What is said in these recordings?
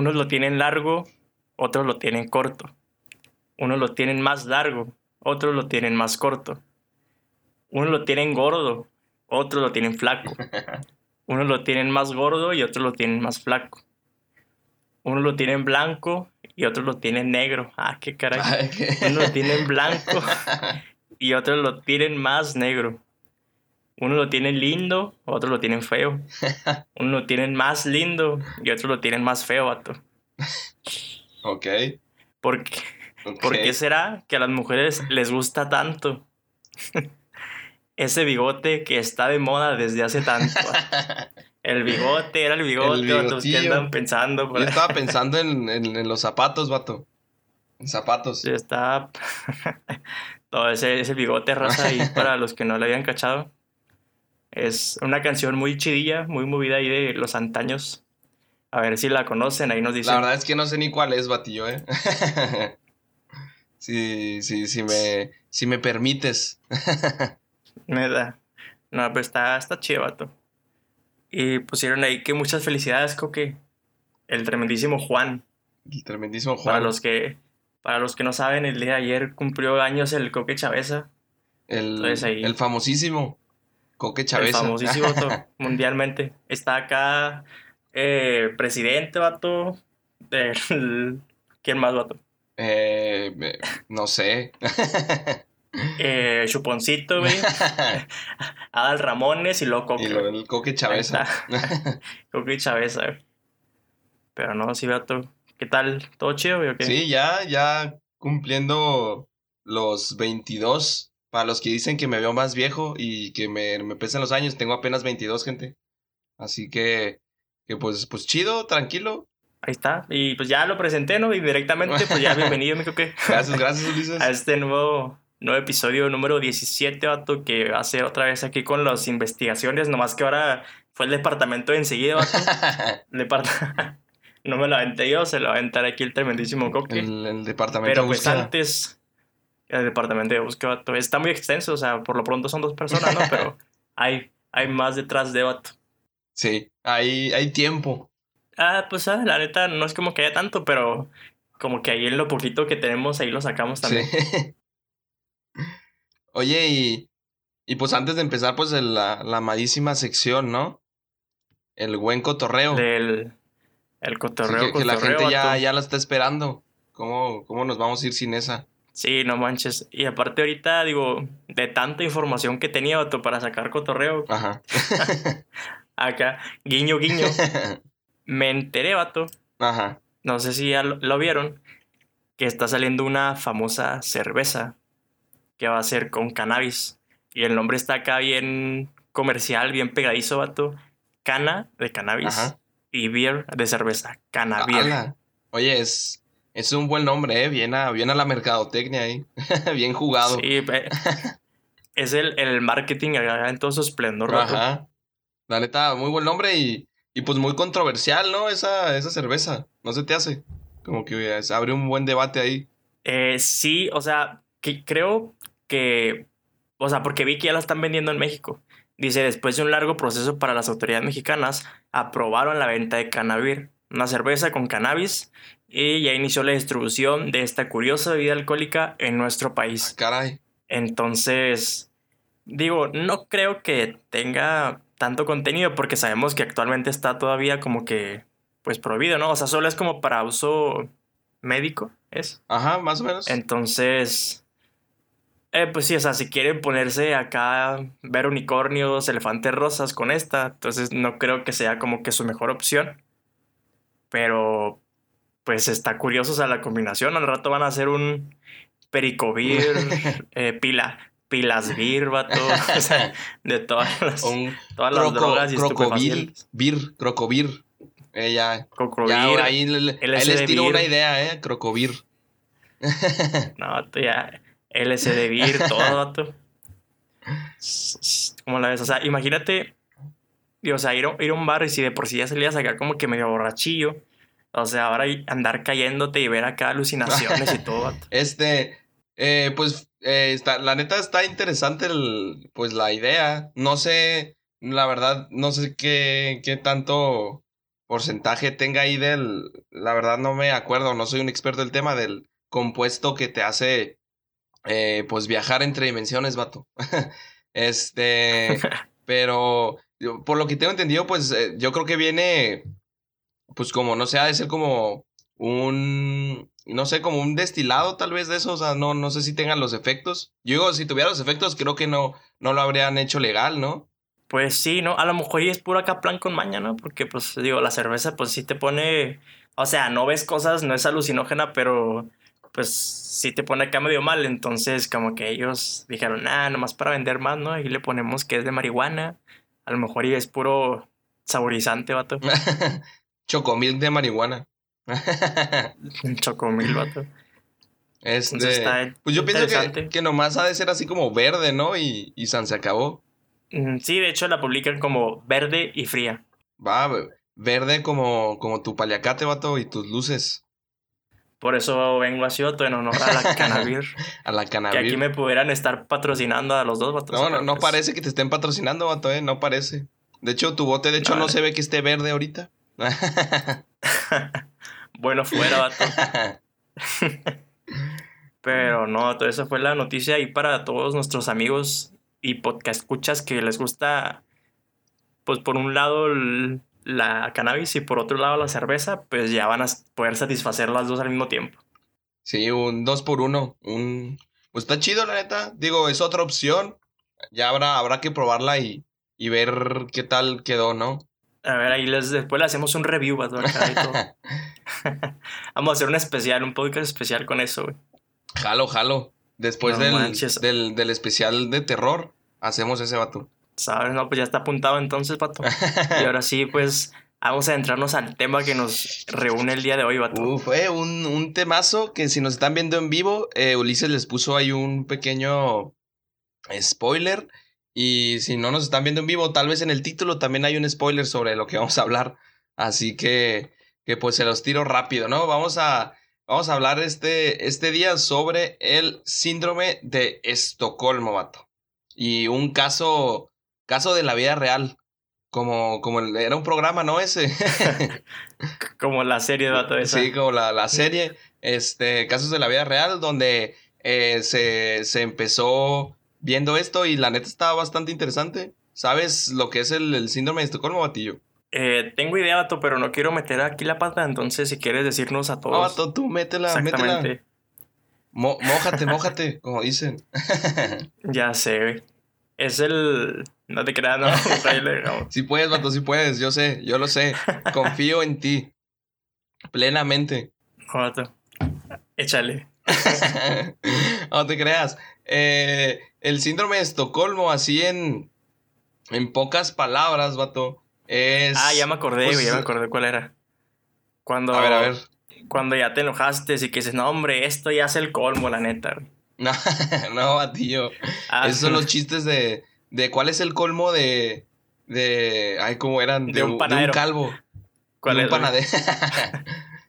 unos lo tienen largo, otros lo tienen corto. Unos lo tienen más largo, otros lo tienen más corto. Unos lo tienen gordo, otros lo tienen flaco. Unos lo tienen más gordo y otros lo tienen más flaco. Unos lo tienen blanco y otros lo tienen negro. Ah, qué caray. Unos lo tienen blanco y otros lo tienen más negro. Uno lo tienen lindo, otros lo tienen feo. Uno lo tienen más lindo y otros lo tienen más feo, vato. Ok. ¿Por qué, ¿Por qué será que a las mujeres les gusta tanto ese bigote que está de moda desde hace tanto? El bigote, era el bigote, El vatos, ¿qué bigotillo. andan pensando? por Yo estaba pensando en, en- en los zapatos, vato. En zapatos. Sí, está todo ese, ese bigote raza ahí para los que no le habían cachado. Es una canción muy chidilla, muy movida ahí de los antaños. A ver si la conocen, ahí nos dicen. La verdad es que no sé ni cuál es, batillo, ¿eh? sí, sí, sí me, si me permites. Neta. No, pero está, está chido, vato. Y pusieron ahí que muchas felicidades, Coque. El tremendísimo Juan. El tremendísimo Juan. Para los que para los que no saben, el día de ayer cumplió años el Coque Chaveza. el, entonces ahí- el famosísimo Coque El Chaveza. famosísimo mundialmente. Está acá eh, presidente, vato. del- ¿Quién más, vato? Eh, no sé. Eh, Chuponcito, güey. Adal Ramones y luego Coque. y lo- el Coque Chaveza. Coque Chaveza, güey. Pero no, sí, vato. ¿Qué tal? ¿Todo chido, güey? Sí, ya, ya cumpliendo los 22. Para los que dicen que me veo más viejo y que me, me pesan los años, tengo apenas 22, gente. Así que, que pues, pues chido, tranquilo. Ahí está. Y pues ya lo presenté, ¿no? Y directamente, pues ya bienvenido, mi Coque. Gracias, gracias, Ulises. a este nuevo, nuevo episodio número 17, vato, que va a ser otra vez aquí con las investigaciones, nomás que ahora fue el departamento de enseguida, vato. Depart- no me lo aventé yo, se lo va a aventar aquí el tremendísimo Coque. el, el departamento Pero pues búsqueda. antes, el departamento de búsqueda, está muy extenso, o sea, por lo pronto son dos personas, ¿no? Pero hay, hay más detrás de vato. Sí, hay, hay tiempo. Ah, pues ah, la neta, no es como que haya tanto, pero como que ahí en lo poquito que tenemos, ahí lo sacamos también. Sí. Oye, y, y pues antes de empezar, pues el- la, la amadísima sección, ¿no? El buen cotorreo. Del el Sí, cotorreo, que, que la cotorreo, gente ya, ya la está esperando. ¿Cómo, ¿Cómo nos vamos a ir sin esa? Sí, no manches. Y aparte ahorita, digo, de tanta información que tenía, vato, para sacar cotorreo, Ajá. acá, guiño, guiño, me enteré, vato, Ajá. no sé si ya lo, lo vieron, que está saliendo una famosa cerveza que va a ser con cannabis. Y el nombre está acá bien comercial, bien pegadizo, vato. Cana de cannabis Ajá. y beer de cerveza. Cana beer. Ala. Oye, es, es un buen nombre, ¿eh? Bien a, bien a la mercadotecnia ahí. bien jugado. Sí, es el, el marketing en todo su esplendor. Ajá. La neta, muy buen nombre y, y pues muy controversial, ¿no? Esa, esa cerveza. ¿No se te hace? Como que eh, se abre un buen debate ahí. Eh, sí, o sea, que creo que, o sea, porque vi que ya la están vendiendo en México. Dice, después de un largo proceso para las autoridades mexicanas, aprobaron la venta de Canavir, una cerveza con cannabis, y ya inició la distribución de esta curiosa bebida alcohólica en nuestro país. Caray. Entonces, digo, no creo que tenga tanto contenido porque sabemos que actualmente está todavía como que, pues, prohibido, ¿no? O sea, solo es como para uso médico, ¿es? Ajá, más o menos. Entonces, eh, pues sí, o sea, si quieren ponerse acá, ver unicornios, elefantes rosas con esta, entonces no creo que sea como que su mejor opción. Pero, pues está curioso, o sea, la combinación. Al rato van a hacer un pericovir, eh, pila, pilas vir, vato, o sea, de todas las, un todas las croco, drogas y crocovir, vir, crocovir. Eh, ya, Cocrovir, ya ahí, le- ahí les tiro vir. una idea, ¿eh? Crocovir. No, vato, ya. LSD Beer, todo, vato. ¿Cómo la ves? O sea, imagínate. y, O sea, ir, a- ir a un bar y si de por sí ya salías acá como que medio borrachillo. O sea, ahora andar cayéndote y ver acá alucinaciones y todo, vato. Este, eh, pues, eh, está, la neta está interesante el, pues la idea. No sé, la verdad, no sé qué, qué tanto, porcentaje tenga ahí del, la verdad no me acuerdo, no soy un experto del tema del compuesto que te hace, eh, pues viajar entre dimensiones, vato. este, pero por lo que tengo entendido, pues eh, yo creo que viene, pues como, no sé, ha de ser como un, no sé, como un destilado tal vez de eso, o sea, no, no sé si tengan los efectos. Yo digo, si tuviera los efectos, creo que no, no lo habrían hecho legal, ¿no? Pues sí, ¿no? A lo mejor y es puro acá plan con maña, ¿no? Porque, pues, digo, la cerveza, pues sí te pone. O sea, no ves cosas, no es alucinógena, pero pues sí te pone acá medio mal. Entonces, como que ellos dijeron, ah, nomás para vender más, ¿no? Y le ponemos que es de marihuana. A lo mejor y es puro saborizante, vato. Chocomil de marihuana. Chocomil, vato. Este, pues yo pienso que, que, nomás ha de ser así como verde, ¿no? Y, y San se acabó. Mm, sí, de hecho la publican como verde y fría. Va, verde como, como tu paliacate, vato, y tus luces. Por eso vengo así, vato, en honor a la Canavir. a la Canavir. Que aquí me pudieran estar patrocinando a los dos, vato. No, no, no parece que te estén patrocinando, vato, eh, no parece. De hecho, tu bote, de hecho, no, se ve que esté verde ahorita. bueno, fuera, vato. Pero no, todo eso fue la noticia ahí para todos nuestros amigos y podcast escuchas que les gusta, pues por un lado la cannabis y por otro lado la cerveza, pues ya van a poder satisfacer las dos al mismo tiempo. Sí, un dos por uno. Un... Pues está chido, la neta. Digo, es otra opción. Ya habrá, habrá que probarla y, y ver qué tal quedó, ¿no? A ver, ahí les, después le hacemos un review, Vamos a hacer un especial, un podcast especial con eso, güey. Jalo, jalo. Después del, del, especial de terror, hacemos ese vato. ¿Sabes? No, pues ya está apuntado entonces, vato. y ahora sí, pues vamos a entrarnos al tema que nos reúne el día de hoy, vato. fue un, un temazo que si nos están viendo en vivo, eh, Ulises les puso ahí un pequeño spoiler. Y si no nos están viendo en vivo, tal vez en el título también hay un spoiler sobre lo que vamos a hablar. Así que, que pues se los tiro rápido, ¿no? Vamos a Vamos a hablar este, este día sobre el síndrome de Estocolmo, vato. Y un caso, caso de la vida real. Como, como era un programa, ¿no? Ese. como la serie de vato esa. Sí, como la, la serie. Este, casos de la vida real, donde eh, se, se, empezó viendo esto y la neta estaba bastante interesante. ¿Sabes lo que es el, el síndrome de Estocolmo, batillo? Eh, tengo idea, Vato, pero no quiero meter aquí la pata, entonces si quieres decirnos a todos. No, Vato, tú métela, métela. mójate, mójate, como dicen. ya sé, Es el. No te creas, no. Si puedes, Vato, si puedes, yo sé, yo lo sé. Confío en ti. Plenamente. No, Vato. Échale. no te creas. Eh, el síndrome de Estocolmo, así en. En pocas palabras, Vato Ah, ya me acordé, pues, ya me acordé cuál era. Cuando, a ver, a ver. Cuando ya te enojaste y que dices, no, hombre, esto ya es el colmo, la neta. No, no, tío. Ah, Esos son los chistes de, de cuál es el colmo de. de. Ay, ¿cómo eran? De, un panadero. calvo. ¿Cuál de un es? panadero.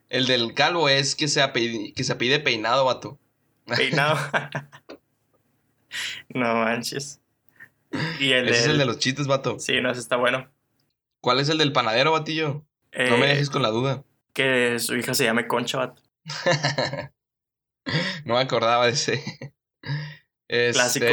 el del calvo es que se, apide, que se pide peinado, vato. Peinado. no manches. Y el Ese es el de los chistes, vato. Sí, no, ese está bueno. ¿Cuál es el del panadero, batillo? no me dejes con la duda. Que su hija se llame Concha, bato. no me acordaba de ese. Este, Clásico.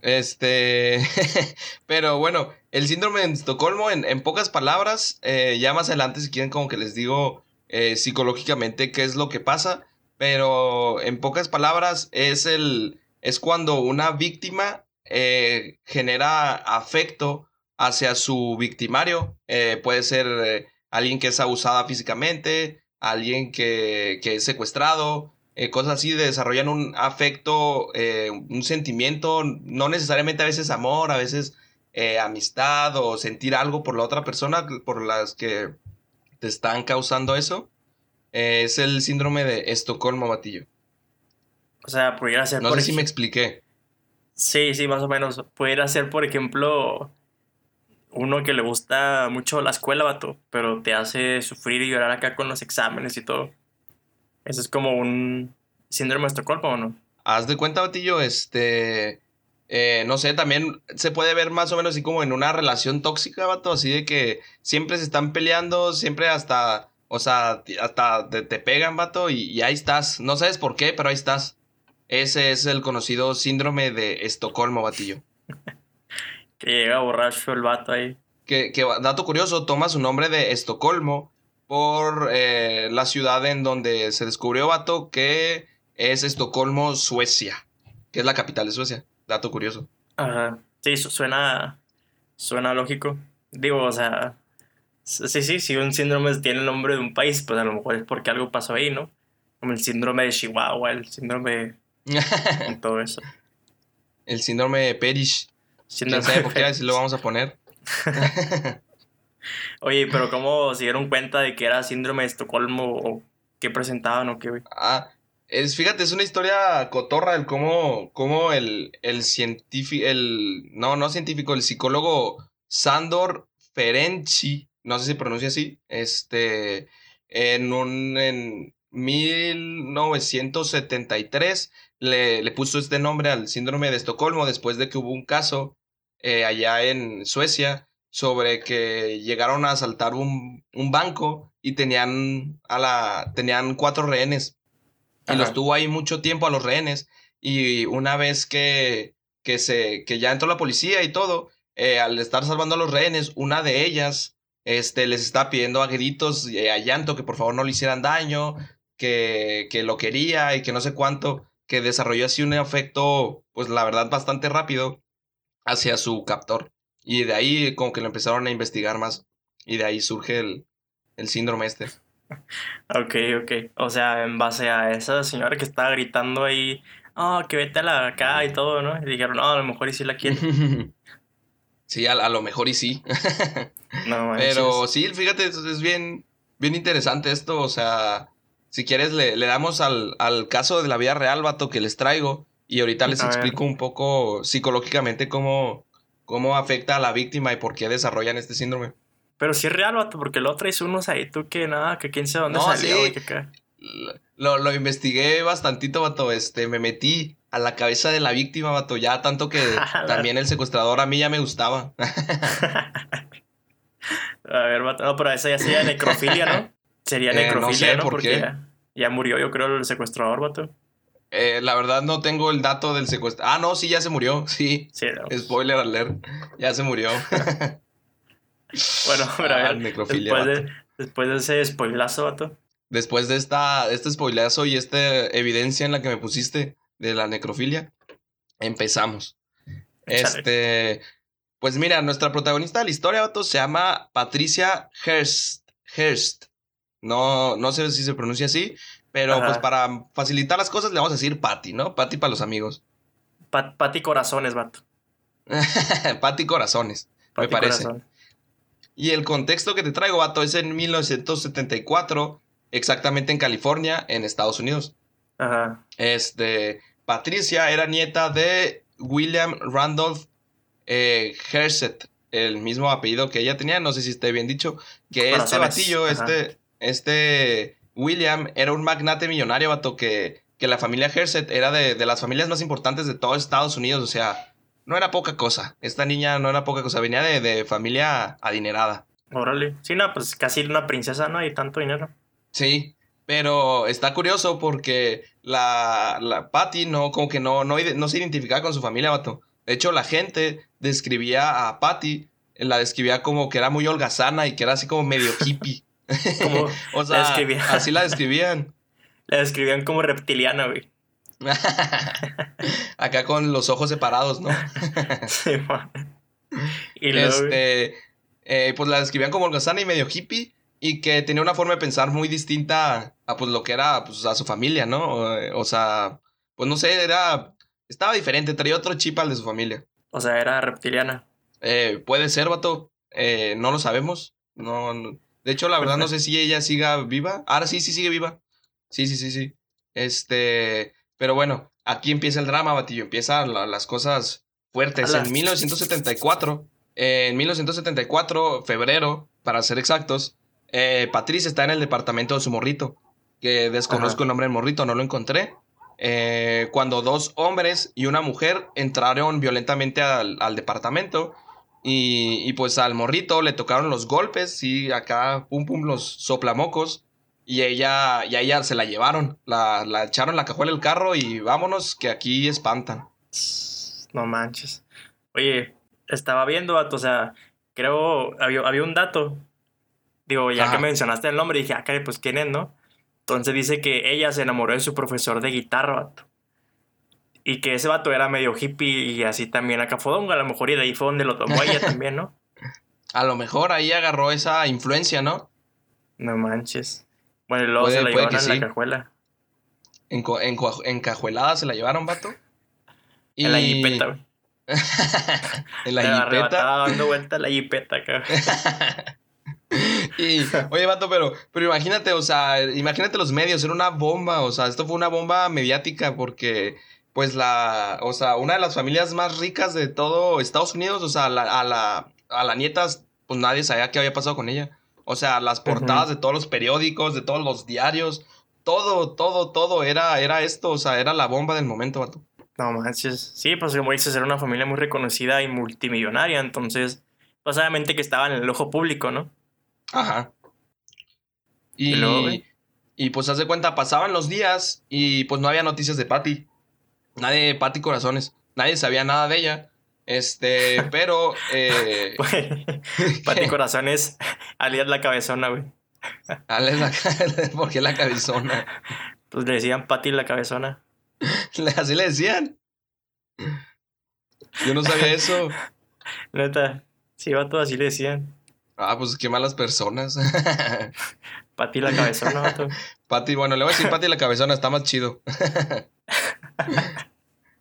Este. Pero bueno, el síndrome de Estocolmo, en, en pocas palabras, eh, ya más adelante, si quieren, como que les digo eh, psicológicamente qué es lo que pasa. Pero en pocas palabras, es el. Es cuando una víctima eh, genera afecto hacia su victimario. Eh, puede ser eh, alguien que es abusada físicamente, alguien que, que es secuestrado, cosas así, desarrollan un afecto, un sentimiento, no necesariamente a veces amor, a veces amistad o sentir algo por la otra persona por las que te están causando eso. es el síndrome de Estocolmo, Batillo. O sea, pudiera ser... No sé si me expliqué. Sí, sí, más o menos. Pudiera ser, por ejemplo, uno que le gusta mucho la escuela, vato, pero te hace sufrir y llorar acá con los exámenes y todo. Eso es como un síndrome de Estocolmo, ¿o no? Haz de cuenta, Batillo, este. eh, no sé, también se puede ver más o menos así como en una relación tóxica, vato, así de que siempre se están peleando, siempre hasta, o sea, hasta te, te pegan, vato, y, y, ahí estás. No sabes por qué, pero ahí estás. Ese es el conocido síndrome de Estocolmo, batillo. que llega borracho el vato ahí. Que, que, dato curioso, toma su nombre de Estocolmo por eh, la ciudad en donde se descubrió, vato, que es Estocolmo, Suecia, que es la capital de Suecia. Dato curioso. Ajá. Sí, suena, suena lógico. Digo, o sea, sí, sí, si un síndrome tiene el nombre de un país, pues a lo mejor es porque algo pasó ahí, ¿no? Como el síndrome de Chihuahua, el síndrome de todo eso. El síndrome de Perish. Síndrome ¿Quién sabe por qué? Si lo vamos a poner. Oye, pero ¿cómo se dieron cuenta de que era síndrome de Estocolmo o qué presentaban o qué, güey? Ah, es, fíjate, es una historia cotorra el cómo, cómo el, el científico, el, no, no científico, el psicólogo Sandor Ferenczi, no sé si pronuncia así, este, en un, en 1973 le, le puso este nombre al síndrome de Estocolmo después de que hubo un caso eh, allá en Suecia sobre que llegaron a asaltar un, un banco y tenían, a la, tenían cuatro rehenes y los tuvo ahí mucho tiempo a los rehenes. Y una vez que, que, se, que ya entró la policía y todo, eh, al estar salvando a los rehenes, una de ellas este, les está pidiendo a gritos y a llanto que por favor no le hicieran daño, que, que lo quería y que no sé cuánto, que desarrolló así un efecto, pues la verdad, bastante rápido hacia su captor. Y de ahí como que lo empezaron a investigar más. Y de ahí surge el, el síndrome este. Ok, ok. O sea, en base a esa señora que estaba gritando ahí, oh, que vete a la acá y todo, ¿no? Y dijeron, no, a lo mejor y sí la quiere. sí, a, lo mejor y sí. no, Pero sí, fíjate, es bien, bien interesante esto. O sea, si quieres, le, le damos al, al, caso de la vida real, vato, que les traigo. Y ahorita les explico un poco psicológicamente cómo, cómo afecta a la víctima y por qué desarrollan este síndrome. Pero sí es real, vato, porque luego traes unos ahí, tú que nada, que quién sabe dónde no, salió, sí. que Lo, lo investigué bastantito, vato. Este, me metí a la cabeza de la víctima, vato. Ya tanto que también el secuestrador a mí ya me gustaba. a ver, vato. No, pero esa ya sería necrofilia, ¿no? Sería necrofilia, eh, no, sé, ¿no? Porque ya, ya, murió, yo creo, el secuestrador, vato. Eh, la verdad no tengo el dato del secuestrador. Ah, no, sí, ya se murió. Sí. sí Spoiler alert. Ya se murió. Bueno, pero a ver, después, de, después de ese spoilazo, vato. Después de esta, este spoilazo y esta evidencia en la que me pusiste de la necrofilia, empezamos. Este, pues mira, nuestra protagonista de la historia, vato, se llama Patricia Hearst. Hearst. No, no sé si se pronuncia así, pero pues para facilitar las cosas le vamos a decir Patty, ¿no? Patty para los amigos. Patty Corazones, vato. Patty Corazones, me parece. Y el contexto que te traigo, vato, es en 1974, exactamente en California, en Estados Unidos. Ajá. Este, Patricia era nieta de William Randolph eh, el mismo apellido que ella tenía, no sé si esté bien dicho, que este batillo, este, este William era un magnate millonario, vato, que, que la familia Herset era de, de las familias más importantes de todo Estados Unidos, o sea, no era poca cosa. Esta niña no era poca cosa, venía de, de familia adinerada. Órale. Sí, no, pues casi una princesa, ¿no? hay tanto dinero. Sí, pero está curioso porque la, la Patty no, como que no, no, no se identificaba con su familia, vato. De hecho, la gente describía a Patty, la describía como que era muy holgazana y que era así como medio hippie. o sea, así la describían. La describían como reptiliana, güey. Acá con los ojos separados, ¿no? sí, y este, eh, pues la describían como holgazana y medio hippie y que tenía una forma de pensar muy distinta a pues lo que era pues, a su familia, ¿no? O, sea, pues no sé, era estaba diferente, traía otro chip al de su familia. O sea, era reptiliana. Eh, puede ser, vato. Eh, no lo sabemos. No, De hecho, la verdad no sé si ella siga viva. Ahora sí, sí sigue viva. Sí, sí, sí, sí. Este, pero bueno, aquí empieza el drama, Batillo. Empiezan las cosas fuertes. En 1974, en 1974, febrero, para ser exactos, eh, Patricia está en el departamento de su morrito. Que desconozco el nombre del morrito, no lo encontré. eh, cuando dos hombres y una mujer entraron violentamente al, al departamento y, y, pues al morrito le tocaron los golpes y acá pum pum los soplamocos y ella, y a ella se la llevaron, la, la echaron la cajuela del carro y vámonos que aquí espantan. No manches. Oye, estaba viendo, o sea, creo, había, había un dato. Digo, ya que mencionaste el nombre, dije, ah, pues quién es, ¿no? Entonces dice que ella se enamoró de su profesor de guitarra, vato. Y que ese vato era medio hippie y así también acá fodongo, a lo mejor, y de ahí fue donde lo tomó ella también, ¿no? A lo mejor ahí agarró esa influencia, ¿no? No manches. Bueno, y luego se la llevaron en la cajuela. En, en, en, cajuelada se la llevaron, vato. Y... En la jipeta, güey. en la jipeta. Dando vuelta la jipeta, cabrón. y, oye, vato, pero, pero imagínate, o sea, imagínate los medios, era una bomba, o sea, esto fue una bomba mediática porque, pues, la, o sea, una de las familias más ricas de todo Estados Unidos, o sea, a la, a la nieta, pues nadie sabía qué había pasado con ella. O sea, las portadas de todos los periódicos, de todos los diarios, todo, todo, todo era, era esto, o sea, era la bomba del momento, vato. No manches. Sí, pues como dices, era una familia muy reconocida y multimillonaria, entonces, pues obviamente que estaba en el ojo público, ¿no? Ajá. Y, y, y pues haz de cuenta, pasaban los días y pues no había noticias de Patty. Nadie, Patty Corazones, nadie sabía nada de ella. Este, pero. Eh, Pati Corazones, alias la cabezona, güey. Alias la ¿Por qué la cabezona? Pues le decían Pati la cabezona. ¿Así le decían? Yo no sabía eso. Neta, sí, vato, así le decían. Ah, pues qué malas personas. Pati la cabezona, vato. Pati, bueno, le voy a decir Pati la cabezona, está más chido.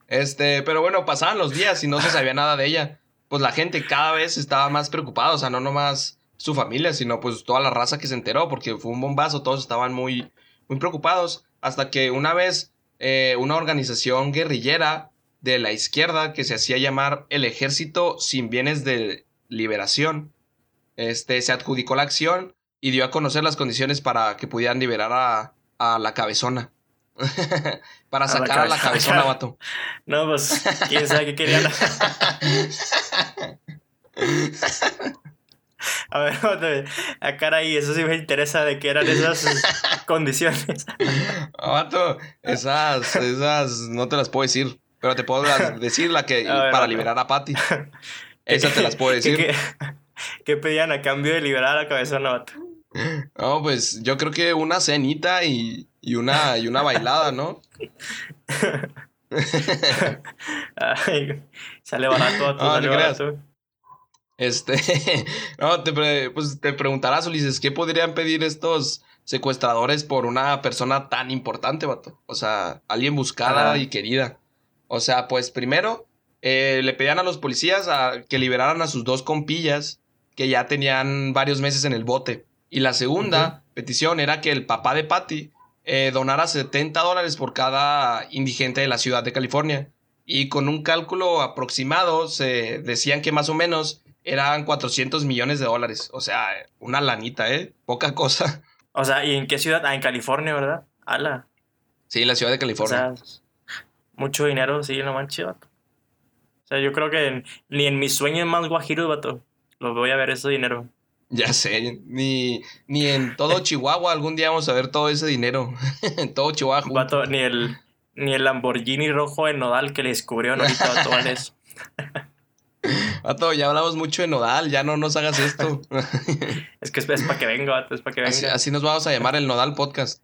Este, pero bueno, pasaban los días y no se sabía nada de ella. Pues la gente cada vez estaba más preocupada, o sea, no nomás su familia, sino pues toda la raza que se enteró, porque fue un bombazo, todos estaban muy, muy preocupados, hasta que una vez eh, una organización guerrillera de la izquierda que se hacía llamar el Ejército sin Bienes de Liberación, este, se adjudicó la acción y dio a conocer las condiciones para que pudieran liberar a, a la cabezona. Para sacar a la, cabezona, vato. No, pues, quién sabe qué quería. A ver, a cara ahí, eso sí me interesa de qué eran esas condiciones. Vato, esas, esas no te las puedo decir, pero te puedo decir la que para liberar a Patty. Esas te las puedo decir. ¿Qué, qué, pedían a cambio de liberar a la cabezona, vato? No, pues yo creo que una cenita y, y una, y una bailada, ¿no? sale barato a tu, no, sale Este, no, te, pues te preguntarás, Ulises, ¿qué podrían pedir estos secuestradores por una persona tan importante, vato? O sea, alguien buscada y querida. O sea, pues primero eh, le pedían a los policías a que liberaran a sus dos compillas que ya tenían varios meses en el bote. Y la segunda petición era que el papá de Patty eh, donara 70 dólares por cada indigente de la ciudad de California. Y con un cálculo aproximado se decían que más o menos eran 400 millones de dólares. O sea, una lanita, ¿eh? Poca cosa. O sea, ¿y en qué ciudad? Ah, en California, ¿verdad? Ala. Sí, en la ciudad de California. O sea, mucho dinero, sí, no manches, vato. O sea, yo creo que ni en mis sueños más guajiros, vato, lo voy a ver ese dinero. Ya sé, ni, ni en todo Chihuahua algún día vamos a ver todo ese dinero. en todo Chihuahua. ni el, ni el Lamborghini rojo de Nodal que le descubrieron ahorita a todo eso. Vato, ya hablamos mucho de Nodal, ya no nos hagas esto. es que es, para que venga, vato, es para que venga. Así, nos vamos a llamar el Nodal Podcast.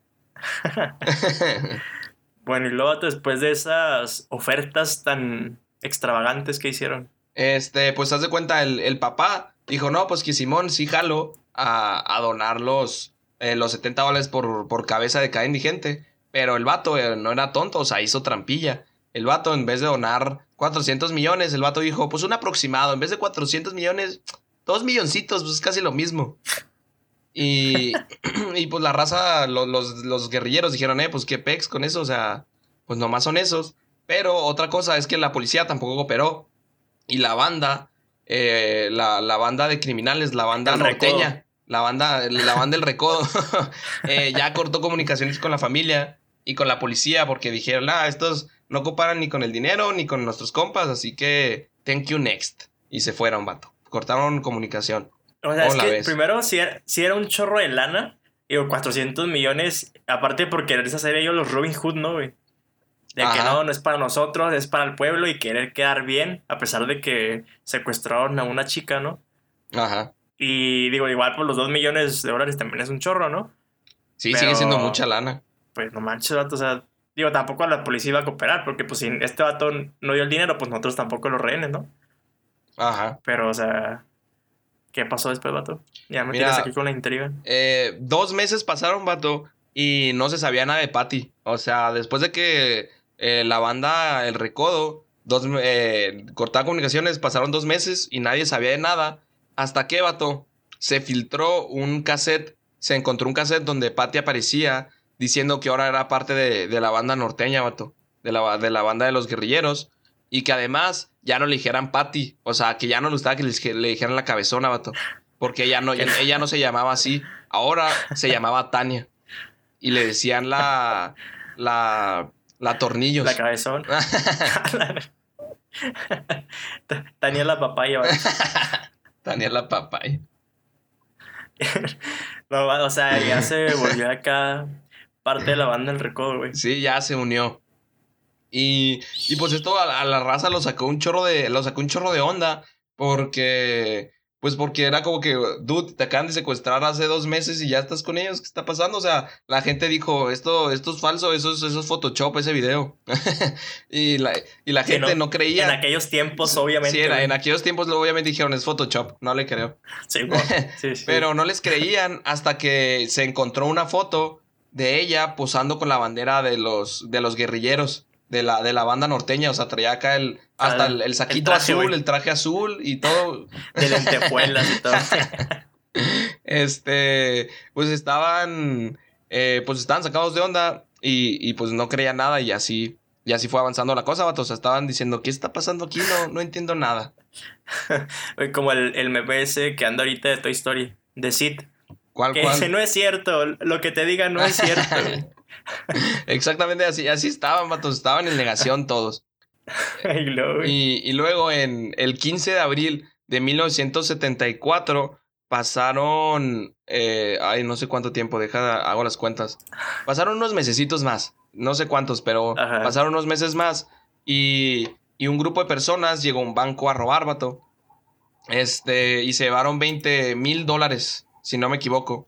bueno, y luego después de esas ofertas tan extravagantes que hicieron. Este, pues haz de cuenta, el, el papá dijo, no, pues que Simón sí jalo a, a donar los, eh, los 70 dólares por, por, cabeza de cada indigente. Pero el vato eh, no era tonto, o sea, hizo trampilla. El vato, en vez de donar 400 millones, el vato dijo, pues un aproximado, en vez de 400 millones, dos milloncitos, pues es casi lo mismo. Y, y pues la raza, los, los, guerrilleros dijeron, eh, pues qué pex con eso, o sea, pues nomás son esos. Pero otra cosa es que la policía tampoco cooperó. Y la banda eh, la, la, banda de criminales, la banda norteña, la banda, la banda del recodo, eh, ya cortó comunicaciones con la familia y con la policía porque dijeron, ah, estos no comparan ni con el dinero ni con nuestros compas, así que thank you next. Y se fueron, vato. Cortaron comunicación. O sea, es que primero si era, era, un chorro de lana, digo, 400 millones, aparte por querer hacer ellos los Robin Hood, ¿no, güey? De que no, no es para nosotros, es para el pueblo y querer quedar bien, a pesar de que secuestraron a una chica, ¿no? Ajá. Y digo, igual por los 2 millones de dólares también es un chorro, ¿no? Sí, sigue siendo mucha lana. Pues no manches, vato, o sea, digo, tampoco la policía iba a cooperar, porque pues si este vato no dio el dinero, pues nosotros tampoco los rehenes, ¿no? Ajá. Pero, o sea, ¿qué pasó después, vato? Ya me tienes aquí con la intriga. Eh, dos meses pasaron, vato, y no se sabía nada de Patty. O sea, después de que eh, la banda El Recodo, dos, eh, cortaba comunicaciones, pasaron dos meses y nadie sabía de nada. Hasta que, vato, se filtró un cassette, se encontró un cassette donde Patty aparecía diciendo que ahora era parte de, la banda norteña, vato, de la, de la banda de los guerrilleros. Y que además ya no le dijeran Patty, o sea, que ya no le gustaba que le, dijeran la cabezona, vato. Porque ella no, ella no se llamaba así, ahora se llamaba Tania. Y le decían la, la, la tornillos. La cabezón. Tania la papaya. Tania la papaya. no, o sea, ya se volvió acá parte de la banda del recodo, güey. Sí, ya se unió. Y, y pues esto a, a, la raza lo sacó un chorro de. Lo sacó un chorro de onda. Porque pues porque era como que, dude, te acaban de secuestrar hace dos meses y ya estás con ellos, ¿qué está pasando? O sea, la gente dijo, esto, esto es falso, eso es, eso es Photoshop, ese video. y la, y la gente no, creía. En aquellos tiempos, obviamente. Sí, en aquellos tiempos obviamente dijeron, es Photoshop, no le creo. Sí, sí, sí. Pero no les creían hasta que se encontró una foto de ella posando con la bandera de los, de los guerrilleros de la, de la banda norteña. O sea, traía acá el, hasta el, saquito azul, el traje azul y todo. De lentejuelas y todo. este, pues estaban, eh, pues estaban sacados de onda y, y, pues no creían nada y así, y así fue avanzando la cosa, vato. O sea, estaban diciendo, ¿qué está pasando aquí? No, no entiendo nada. Como el, el MPS que anda ahorita de Toy Story, de Sid. ¿Cuál, que cuál? no es cierto, lo que te diga no es cierto. Exactamente así, así estaban, vatos, estaban en negación todos. y, luego en el 15 de abril de 1974 pasaron, eh, ay, no sé cuánto tiempo, deja, hago las cuentas. Pasaron unos mesecitos más, no sé cuántos, pero pasaron unos meses más y, y, un grupo de personas llegó a un banco a robar, vato. Este, y se llevaron 20 mil dólares, si no me equivoco.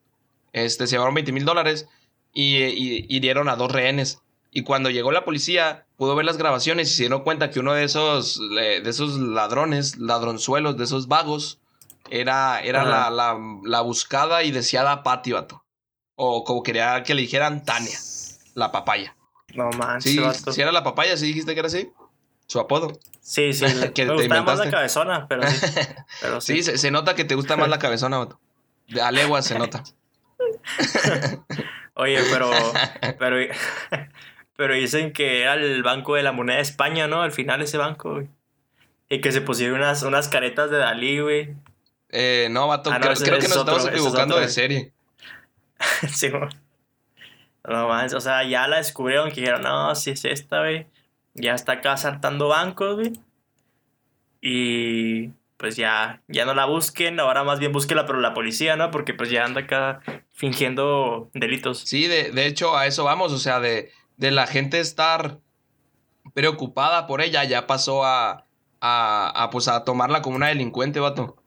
Este, se llevaron 20 mil dólares y, hirieron a dos rehenes. Y cuando llegó la policía, pudo ver las grabaciones y se dio cuenta que uno de esos, de esos ladrones, ladronzuelos, de esos vagos, era, era la, la, la, buscada y deseada Pati, vato. O como quería que le dijeran Tania, la papaya. No manches, sí, Si era la papaya, ¿sí dijiste que era así? Su apodo. Sí, sí. que me gusta más la cabezona, pero sí. Pero sí, se, se, nota que te gusta más la cabezona, vato. A leguas se nota. Oye, pero, pero, pero dicen que era el Banco de la Moneda de España, ¿no? Al final ese banco, güey. Y que se pusieron unas, unas caretas de Dalí, güey. Eh, no, vato, ah, creo, que nos estamos equivocando de serie. sí, No más, o sea, ya la descubrieron que dijeron, no, si es esta, güey. Ya está acá saltando bancos, güey. Y pues ya, ya no la busquen, ahora más bien búsquela pero la policía, ¿no? Porque pues ya anda acá fingiendo delitos. Sí, de, de hecho a eso vamos, o sea, de, de, la gente estar preocupada por ella, ya pasó a, a, a, pues a tomarla como una delincuente, vato.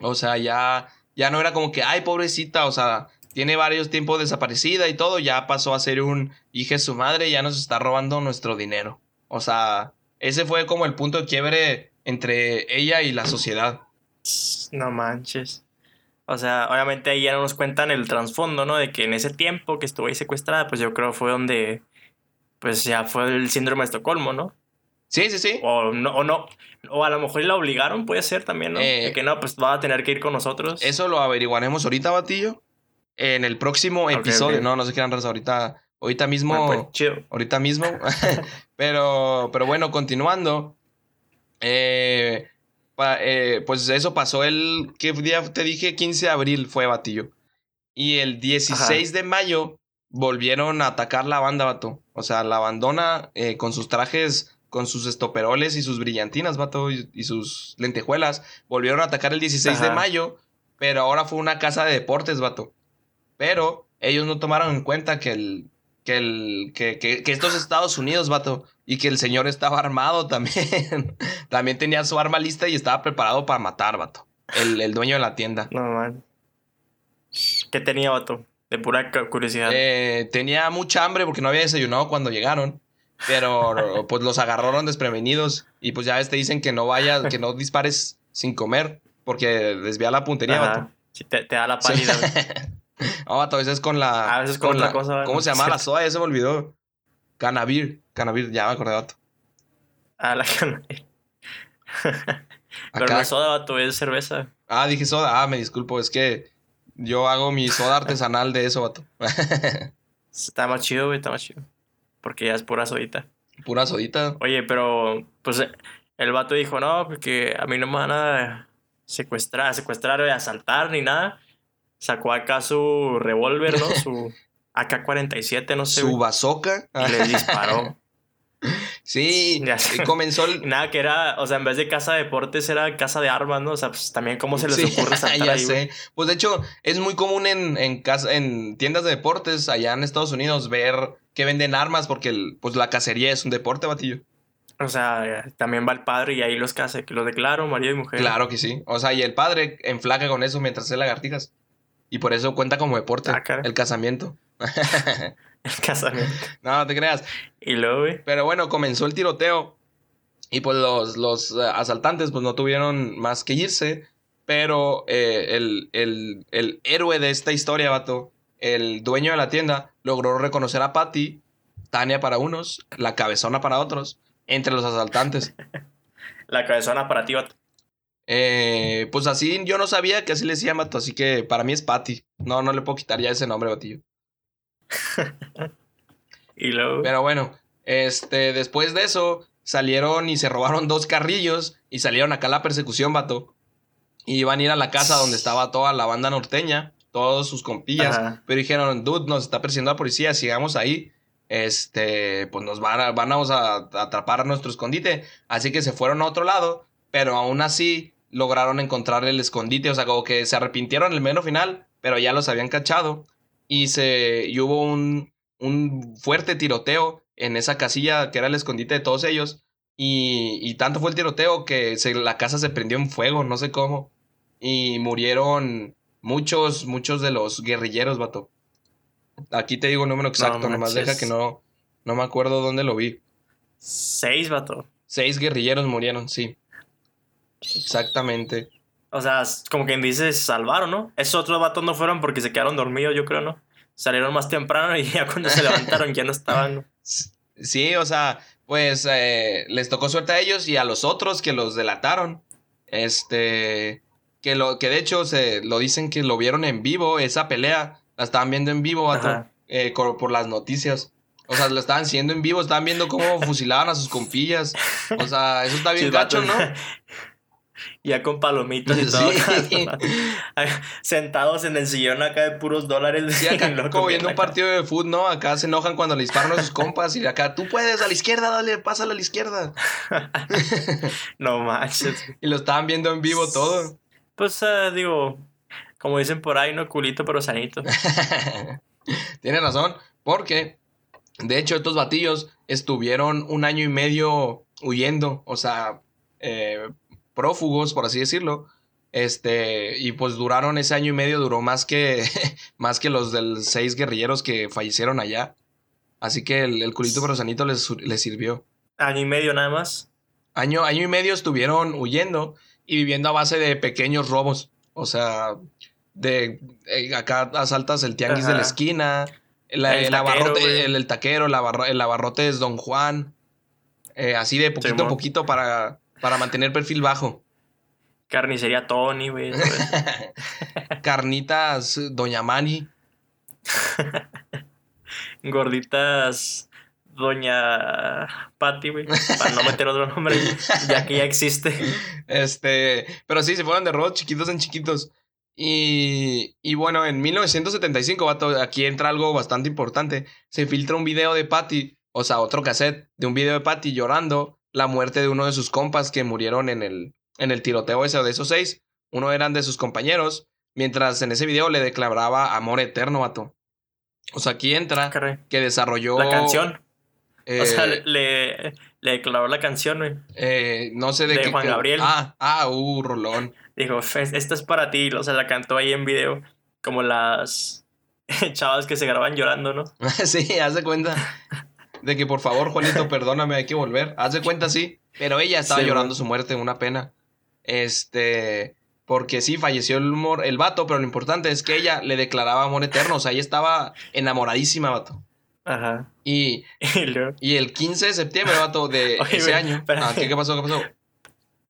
O sea, ya, ya no era como que, ay, pobrecita, o sea, tiene varios tiempos desaparecida y todo, ya pasó a ser un hija su madre, ya nos está robando nuestro dinero. O sea, ese fue como el punto de quiebre entre ella y la sociedad. No manches. O sea, obviamente ahí ya no nos cuentan el trasfondo, ¿no? De que en ese tiempo que estuvo ahí secuestrada, pues yo creo fue donde, pues ya fue el síndrome de Estocolmo, ¿no? Sí, sí, sí. O no, o no. O a lo mejor la obligaron, puede ser también, ¿no? de eh, que no, pues va a tener que ir con nosotros. Eso lo averiguaremos ahorita, Batillo. En el próximo episodio. No, no sé qué raza. Ahorita, ahorita mismo. pues, chido. Ahorita mismo. pero, pero bueno, continuando. Eh, eh, pues eso pasó el, ¿qué día te dije? 15 de abril fue Batillo. Y el 16 de mayo volvieron a atacar la banda, vato. O sea, la abandona eh, con sus trajes, con sus estoperoles y sus brillantinas, vato, y, y sus lentejuelas. Volvieron a atacar el 16 de mayo, pero ahora fue una casa de deportes, vato. Pero ellos no tomaron en cuenta que el. Que, el, que, que, que esto es Estados Unidos, vato. Y que el señor estaba armado también. también tenía su arma lista y estaba preparado para matar, vato. El, el dueño de la tienda. No, man. ¿Qué tenía, vato? De pura cu- curiosidad. Eh, tenía mucha hambre porque no había desayunado cuando llegaron. Pero pues los agarraron desprevenidos. Y pues ya ves, te dicen que no vayas, que no dispares sin comer. Porque desvía la puntería, vato. Sí, te, te da la Sí. pálida, güey. No, a veces con la. A veces con otra la- cosa. ¿Cómo se llama la soda? Ya se me olvidó. Canavir. Canavir, ya me acordé, vato. Ah, la cana. Pero Acá- no es soda, vato, es cerveza. Ah, dije soda. Ah, me disculpo. Es que yo hago mi soda artesanal de eso, vato. Está más chido, güey, está más chido. Porque ya es pura sodita. Pura sodita. Oye, pero, pues, el vato dijo, no, porque a mí no me van a secuestrar, secuestrar o asaltar ni nada. Sacó acá su revólver, ¿no? Su AK-47, no sé. Su bazooka. y le disparó. Sí, Ya sé. y comenzó el, Nada, que era, o sea, en vez de casa de deportes era casa de armas, ¿no? O sea, pues también cómo se les Sí, ocurre saltar ya ahí, güey? sé. Pues de hecho, es muy común en, en, casa, en tiendas de deportes allá en Estados Unidos ver que venden armas porque el- pues la cacería es un deporte, batillo. O sea, también va el padre y ahí los casa, que los declaro, marido y mujer. Claro que sí. O sea, y el padre enflaca con eso mientras hace lagartijas. Y por eso cuenta como deporte Ah, el casamiento. El casamiento. No, no te creas. Y luego, güey. Pero bueno, comenzó el tiroteo. Y pues los, los eh, asaltantes pues no tuvieron más que irse. Pero eh, el, el- el héroe de esta historia, vato, el dueño de la tienda, logró reconocer a Patty, Tania para unos, la cabezona para otros, entre los asaltantes. La cabezona para ti, vato. Eh, pues así yo no sabía que así le decían, vato, así que para mí es Patty. No, no le puedo quitar ya ese nombre, batillo. Y luego, güey. Pero bueno, este, después de eso, salieron y se robaron dos carrillos y salieron acá a la persecución, vato. Y iban a ir a la casa donde estaba toda la banda norteña, todos sus compillas. Ajá. Pero dijeron, dude, nos está persiguiendo la policía, sigamos ahí. Este, pues nos van a, vamos a, a atrapar a nuestro escondite. Así que se fueron a otro lado, pero aún así lograron encontrar el escondite. O sea, como que se arrepintieron el menos final, pero ya los habían cachado. Y, se, y hubo un, un fuerte tiroteo en esa casilla que era el escondite de todos ellos. Y, y tanto fue el tiroteo que se- la casa se prendió en fuego, no sé cómo. Y murieron muchos, muchos de los guerrilleros, vato. Aquí te digo el número exacto, nomás deja que no, no me acuerdo dónde lo vi. Seis, vato. Seis guerrilleros murieron, sí. Exactamente. O sea, como quien dice, se salvaron, ¿no? Esos otros vatos no fueron porque se quedaron dormidos, yo creo, ¿no? Salieron más temprano y ya cuando se levantaron ya no estaban. ¿no? Sí, o sea, pues eh, les tocó suerte a ellos y a los otros que los delataron. Este, que lo, que de hecho se lo dicen que lo vieron en vivo, esa pelea, la estaban viendo en vivo, vato, eh, por las noticias. O sea, lo estaban siguiendo en vivo, estaban viendo cómo fusilaban a sus compillas. O sea, eso está bien gacho. ¿no? Ya con palomitas y todo. Sí. acá, Sentados en el sillón acá de puros dólares. Sí, acá como viendo un partido de fútbol, ¿no? Acá se enojan cuando le disparan a sus compas y acá, tú puedes, a la izquierda, dale, pásale a la izquierda. No manches. Y lo estaban viendo en vivo todo. Pues eh, digo, como dicen por ahí, no culito, pero sanito. Tiene razón, porque de hecho estos batillos estuvieron un año y medio huyendo, o sea, eh, prófugos, por así decirlo. Este, y pues duraron ese año y medio, duró más que, más que los del seis guerrilleros que fallecieron allá. Así que el, el culito pero sanito les, les sirvió. Año y medio nada más. Año, año y medio estuvieron huyendo y viviendo a base de pequeños robos. O sea, de eh, acá asaltas el tianguis de la esquina, la- El el, taquero, abarrote, el, el taquero, el, abarro- el abarrote es Don Juan. Eh, así de poquito a poquito para, para mantener perfil bajo. Carnicería Tony, güey. Carnitas Doña Mani. Gorditas Doña Patty, güey. Para no meter otro nombre, ya que ya existe. Este, pero sí, se fueron de robos chiquitos en chiquitos. Y, y bueno, en 1975, vato, aquí entra algo bastante importante. Se filtra un video de Patty, o sea, otro cassette de un video de Patty llorando la muerte de uno de sus compas que murieron en el, en el tiroteo ese de esos seis. Uno eran de sus compañeros, mientras en ese video le declaraba amor eterno, vato. O sea, aquí entra Caray. que desarrolló... La canción. o sea, eh, le, le declaró la canción, güey. eh, no sé de, de qué... Juan Gabriel. Ah, ah, uh, rolón. Dijo, "Fe- esta es para ti. O sea, la cantó ahí en video. Como las chavas que se graban llorando, ¿no? sí, haz de cuenta. De que por favor, Juanito, perdóname, hay que volver. Haz de cuenta, sí. Pero ella estaba Sí, llorando su muerte, una pena. Este. Porque sí, falleció el, mor- el vato, pero lo importante es que ella le declaraba amor eterno. O sea, ella estaba enamoradísima, vato. Ajá. Y, Y el 15 de septiembre, vato, de Oye, ese año. Ah, ¿qué, qué pasó? ¿Qué pasó?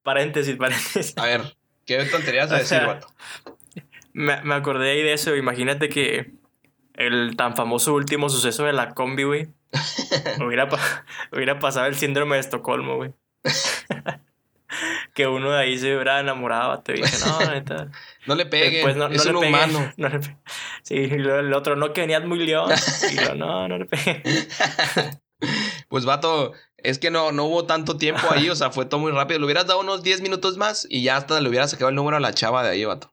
paréntesis, paréntesis. A ver, ¿qué tonterías a decir, sea, vato? Me, me acordé ahí de eso. Imagínate que el tan famoso último suceso de la combi, güey. Hubiera, hubiera pasado el síndrome de Estocolmo, güey. que uno de ahí se hubiera enamorado. Te dije, no, neta. No le pegue, no, es no un le pegué, humano. no le sí, el otro, no, que venías muy león. Y yo, no, no le. Pues, vato, es que no, no hubo tanto tiempo ahí, o sea, fue todo muy rápido. Le hubieras dado unos 10 minutos más y ya hasta le hubieras sacado el número a la chava de ahí, vato.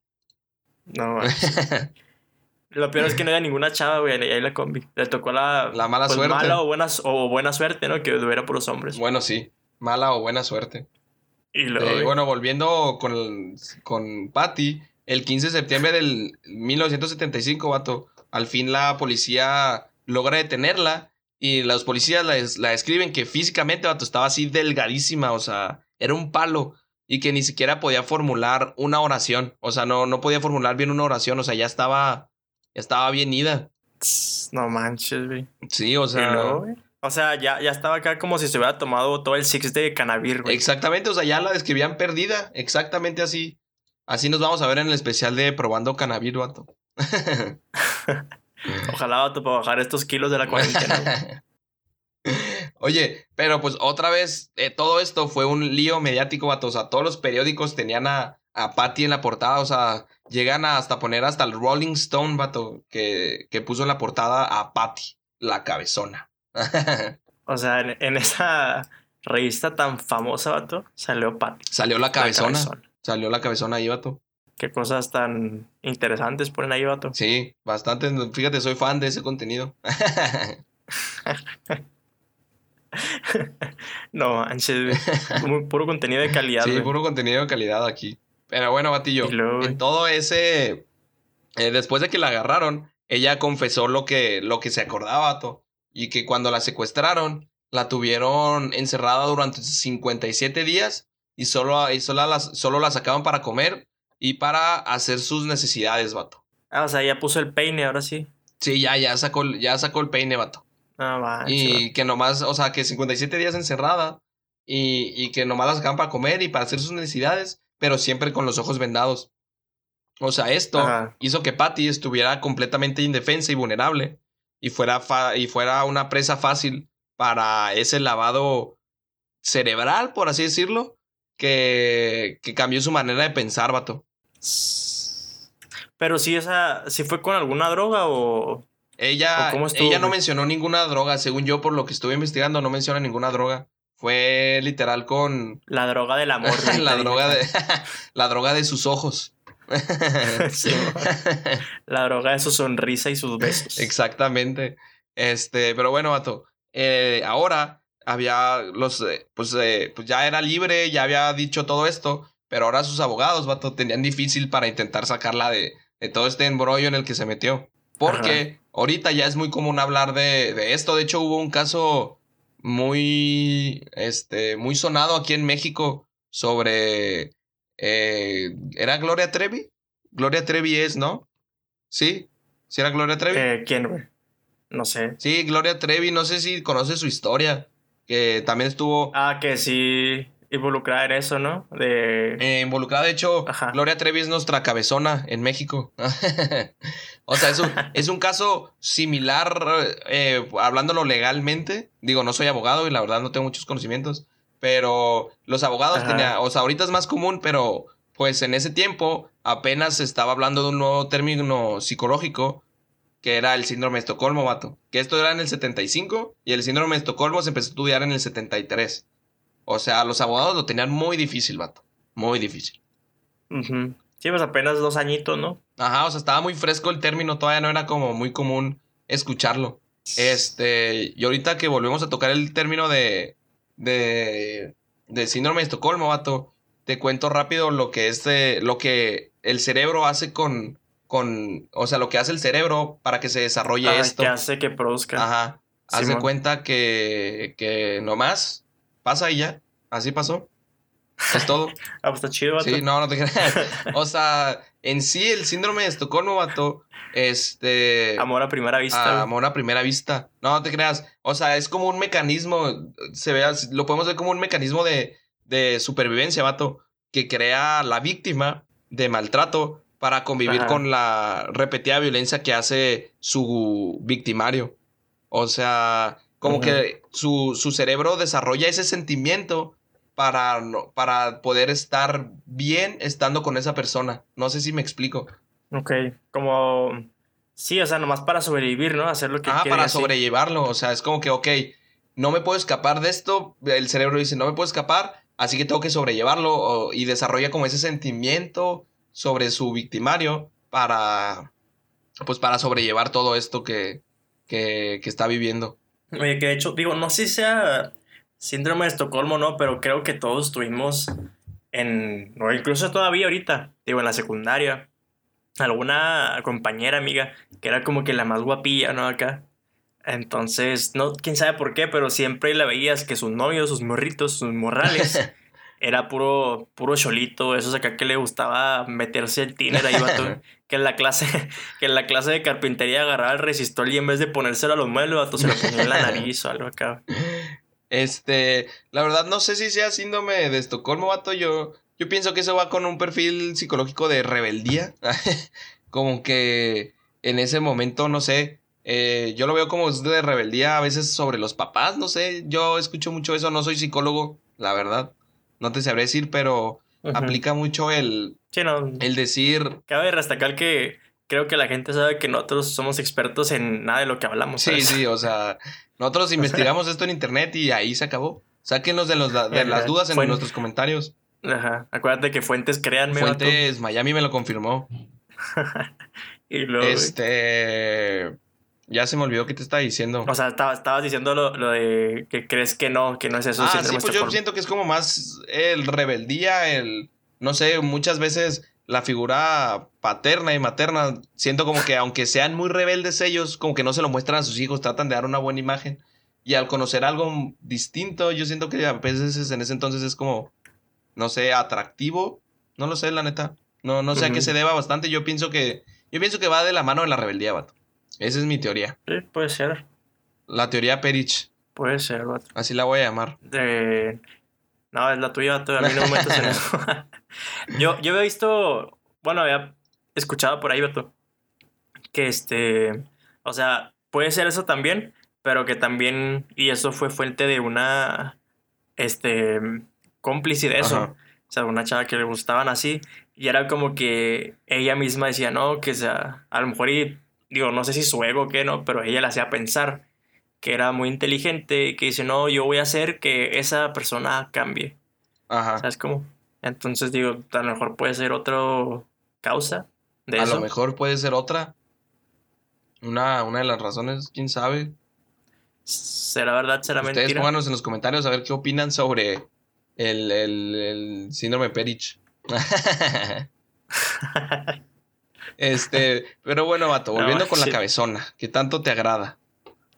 No, manches. Lo peor es que no había ninguna chava, güey, ahí la combi. Le tocó la, La mala pues, suerte. mala o buena, o buena suerte, ¿no? Que hubiera puros hombres. Bueno, sí, mala o buena suerte. y luego, Eh, bueno, volviendo con, con Patty, el 15 de septiembre del 1975, vato, al fin la policía logra detenerla y los policías la, la describen que físicamente, vato, estaba así delgadísima, o sea, era un palo y que ni siquiera podía formular una oración, o sea, no, no podía formular bien una oración, o sea, ya estaba, estaba bien ida. no manches, güey. Sí, o sea, luego, O sea, ya, ya estaba acá como si se hubiera tomado todo el six de cannabis, güey. exactamente, o sea, ya la describían perdida, exactamente así. Así nos vamos a ver en el especial de Probando Cannabis, vato. Ojalá, vato, para bajar estos kilos de la cuarentena. Oye, pero pues otra vez, eh, todo esto fue un lío mediático, vato. O sea, todos los periódicos tenían a, a Patty en la portada. O sea, llegan a hasta poner hasta el Rolling Stone, vato, que, que puso en la portada a Patty, la cabezona. O sea, en, en esa revista tan famosa, vato, salió Patty. Salió la la cabezona. Salió la cabezona ahí, vato. Qué cosas tan interesantes ponen ahí, vato. Sí, bastante. Fíjate, soy fan de ese contenido. No manches, puro contenido de calidad, Sí, puro contenido de calidad aquí. Pero bueno, Batillo, en todo ese. eh, después de que la agarraron, ella confesó lo que, lo que se acordaba, vato. Y que cuando la secuestraron, la tuvieron encerrada durante 57 días y solo, y solo, la, solo la sacaban para comer y para hacer sus necesidades, vato. Ah, o sea, ya puso el peine, ahora sí. Sí, ya, ya sacó, ya sacó el peine, vato. No manches. Y que nomás, o sea, que 57 días encerrada y, y que nomás la sacaban para comer y para hacer sus necesidades, pero siempre con los ojos vendados. O sea, esto Ajá. hizo que Patty estuviera completamente indefensa y vulnerable y fuera, fa- y fuera una presa fácil para ese lavado cerebral, por así decirlo, que, que cambió su manera de pensar, vato. Pero sí, esa, sí fue con alguna droga o. Ella, ¿O cómo estuvo, ella no mencionó ninguna droga, según yo, por lo que estuve investigando, no menciona ninguna droga. Fue literal con La droga del amor. la droga de la droga de sus ojos. Sí, la droga de su sonrisa y sus besos. Exactamente. Este, pero bueno, vato. eh, ahora había los, eh, pues, eh, pues ya era libre, ya había dicho todo esto, pero ahora sus abogados, vato, tenían difícil para intentar sacarla de, de todo este embrollo en el que se metió. Porque ahorita ya es muy común hablar de, de esto. De hecho, hubo un caso muy, este, muy sonado aquí en México sobre, eh, ¿era Gloria Trevi? Gloria Trevi es, ¿no? ¿Sí? ¿Sí era Gloria Trevi? Eh, ¿Quién, güey? No sé. Sí, Gloria Trevi, no sé si conoces su historia, que también estuvo Ah, que sí involucrada en eso, ¿no? De. eh, involucrada. De hecho, Ajá. Gloria Trevi es nuestra cabezona en México. o sea, es un, es un caso similar, eh, hablándolo legalmente. Digo, no soy abogado y la verdad no tengo muchos conocimientos, pero los abogados tenían, o sea, ahorita es más común, pero pues en ese tiempo apenas se estaba hablando de un nuevo término psicológico que era el síndrome de Estocolmo, vato. Que esto era en el 75 y el síndrome de Estocolmo se empezó a estudiar en el 73. O sea, los abogados lo tenían muy difícil, vato. Muy difícil. Sí, pues apenas dos añitos, ¿no? Ajá, o sea, estaba muy fresco el término, todavía no era como muy común escucharlo. Este, y ahorita que volvemos a tocar el término de, de, de síndrome de Estocolmo, vato, te cuento rápido lo que es de, lo que el cerebro hace con, con, o sea, lo que hace el cerebro para que se desarrolle Ah, esto. Que hace que produzca. Ajá. Haz de cuenta que, que nomás pasa y ya. Así pasó. Es todo. Ah, pues está chido, vato. Sí, no, no te creas. O sea, en sí el síndrome de Estocolmo, vato, este... Amor a primera vista. Ah, güey. amor a primera vista. No, no te creas. O sea, es como un mecanismo, se ve, así- lo podemos ver como un mecanismo de, de supervivencia, vato, que crea la víctima de maltrato para convivir Ajá. con la repetida violencia que hace su victimario. O sea, como que su, su cerebro desarrolla ese sentimiento para, para poder estar bien estando con esa persona. No sé si me explico. Ok, como... Sí, o sea, nomás para sobrevivir, ¿no? Hacer lo que Ah, para así. sobrellevarlo. O sea, es como que, ok, no me puedo escapar de esto. El cerebro dice, no me puedo escapar, así que tengo que sobrellevarlo. o- y desarrolla como ese sentimiento sobre su victimario para, pues, para sobrellevar todo esto que, que, que está viviendo. Oye, que de hecho, digo, no sé si sea síndrome de Estocolmo, ¿no? Pero creo que todos tuvimos en, o incluso todavía ahorita, digo, en la secundaria, alguna compañera amiga que era como que la más guapilla, ¿no? Acá. Entonces, no, quién sabe por qué, pero siempre la veías que sus novios, sus morritos, sus morrales, era puro, puro cholito, esos acá que le gustaba meterse el tiner ahí, vato, que en la clase, que en la clase de carpintería agarraba el resistor y en vez de ponérselo a los muebles, vato, se lo ponía en la nariz o algo acá. Este, la verdad no sé si sea síndrome de Estocolmo, vato. Yo, yo pienso que eso va con un perfil psicológico de rebeldía. como que en ese momento, no sé, eh, yo lo veo como de rebeldía a veces sobre los papás, no sé. Yo escucho mucho eso, no soy psicólogo, la verdad. No te sabré decir, pero aplica mucho el, Sí, no, el decir, cabe destacar que creo que la gente sabe que nosotros somos expertos en nada de lo que hablamos. sí, ¿sabes? sí, o sea, nosotros investigamos esto en internet y ahí se acabó. Sáquenos de, los, de las dudas en nuestros comentarios. Ajá. Acuérdate que fuentes créanme, vato. Fuentes Miami me lo confirmó. Y luego, Este. Ya se me olvidó qué te estaba diciendo. o sea, estaba- estabas diciendo lo, lo de que crees que no, que no es eso. ah, sí, pues yo siento que es como más el rebeldía, el. No sé, muchas veces la figura paterna y materna. Siento como que aunque sean muy rebeldes ellos, como que no se lo muestran a sus hijos, tratan de dar una buena imagen. Y al conocer algo distinto, yo siento que a veces en ese entonces es como, no sé, atractivo. No lo sé, la neta. No, no sé a qué se deba bastante. Yo pienso que. Yo pienso que va de la mano de la rebeldía, vato. Esa es mi teoría. Sí, puede ser. La teoría Perich. Puede ser, vato. Así la voy a llamar. Eh, no, es la tuya, vato. A mí no me metas en eso. yo, yo había visto, bueno, había escuchado por ahí, vato, que este, o sea, puede ser eso también, pero que también, y eso fue fuente de una, este, cómplice de eso. Ajá. O sea, una chava que le gustaban así. Y era como que ella misma decía, no, que sea, a lo mejor, y digo, no sé si su ego o qué, no, pero ella le hacía pensar que era muy inteligente, que dice, no, yo voy a hacer que esa persona cambie. Ajá. ¿Sabes cómo? Entonces digo, a lo mejor puede ser otra causa de A eso. lo mejor puede ser otra. Una, una de las razones, quién sabe. ¿Será verdad? ¿Será Ustedes mentira? pónganos en los comentarios a ver qué opinan sobre el, el, el síndrome Perich. este, pero bueno, vato, No, volviendo con la cabezona, que tanto te agrada.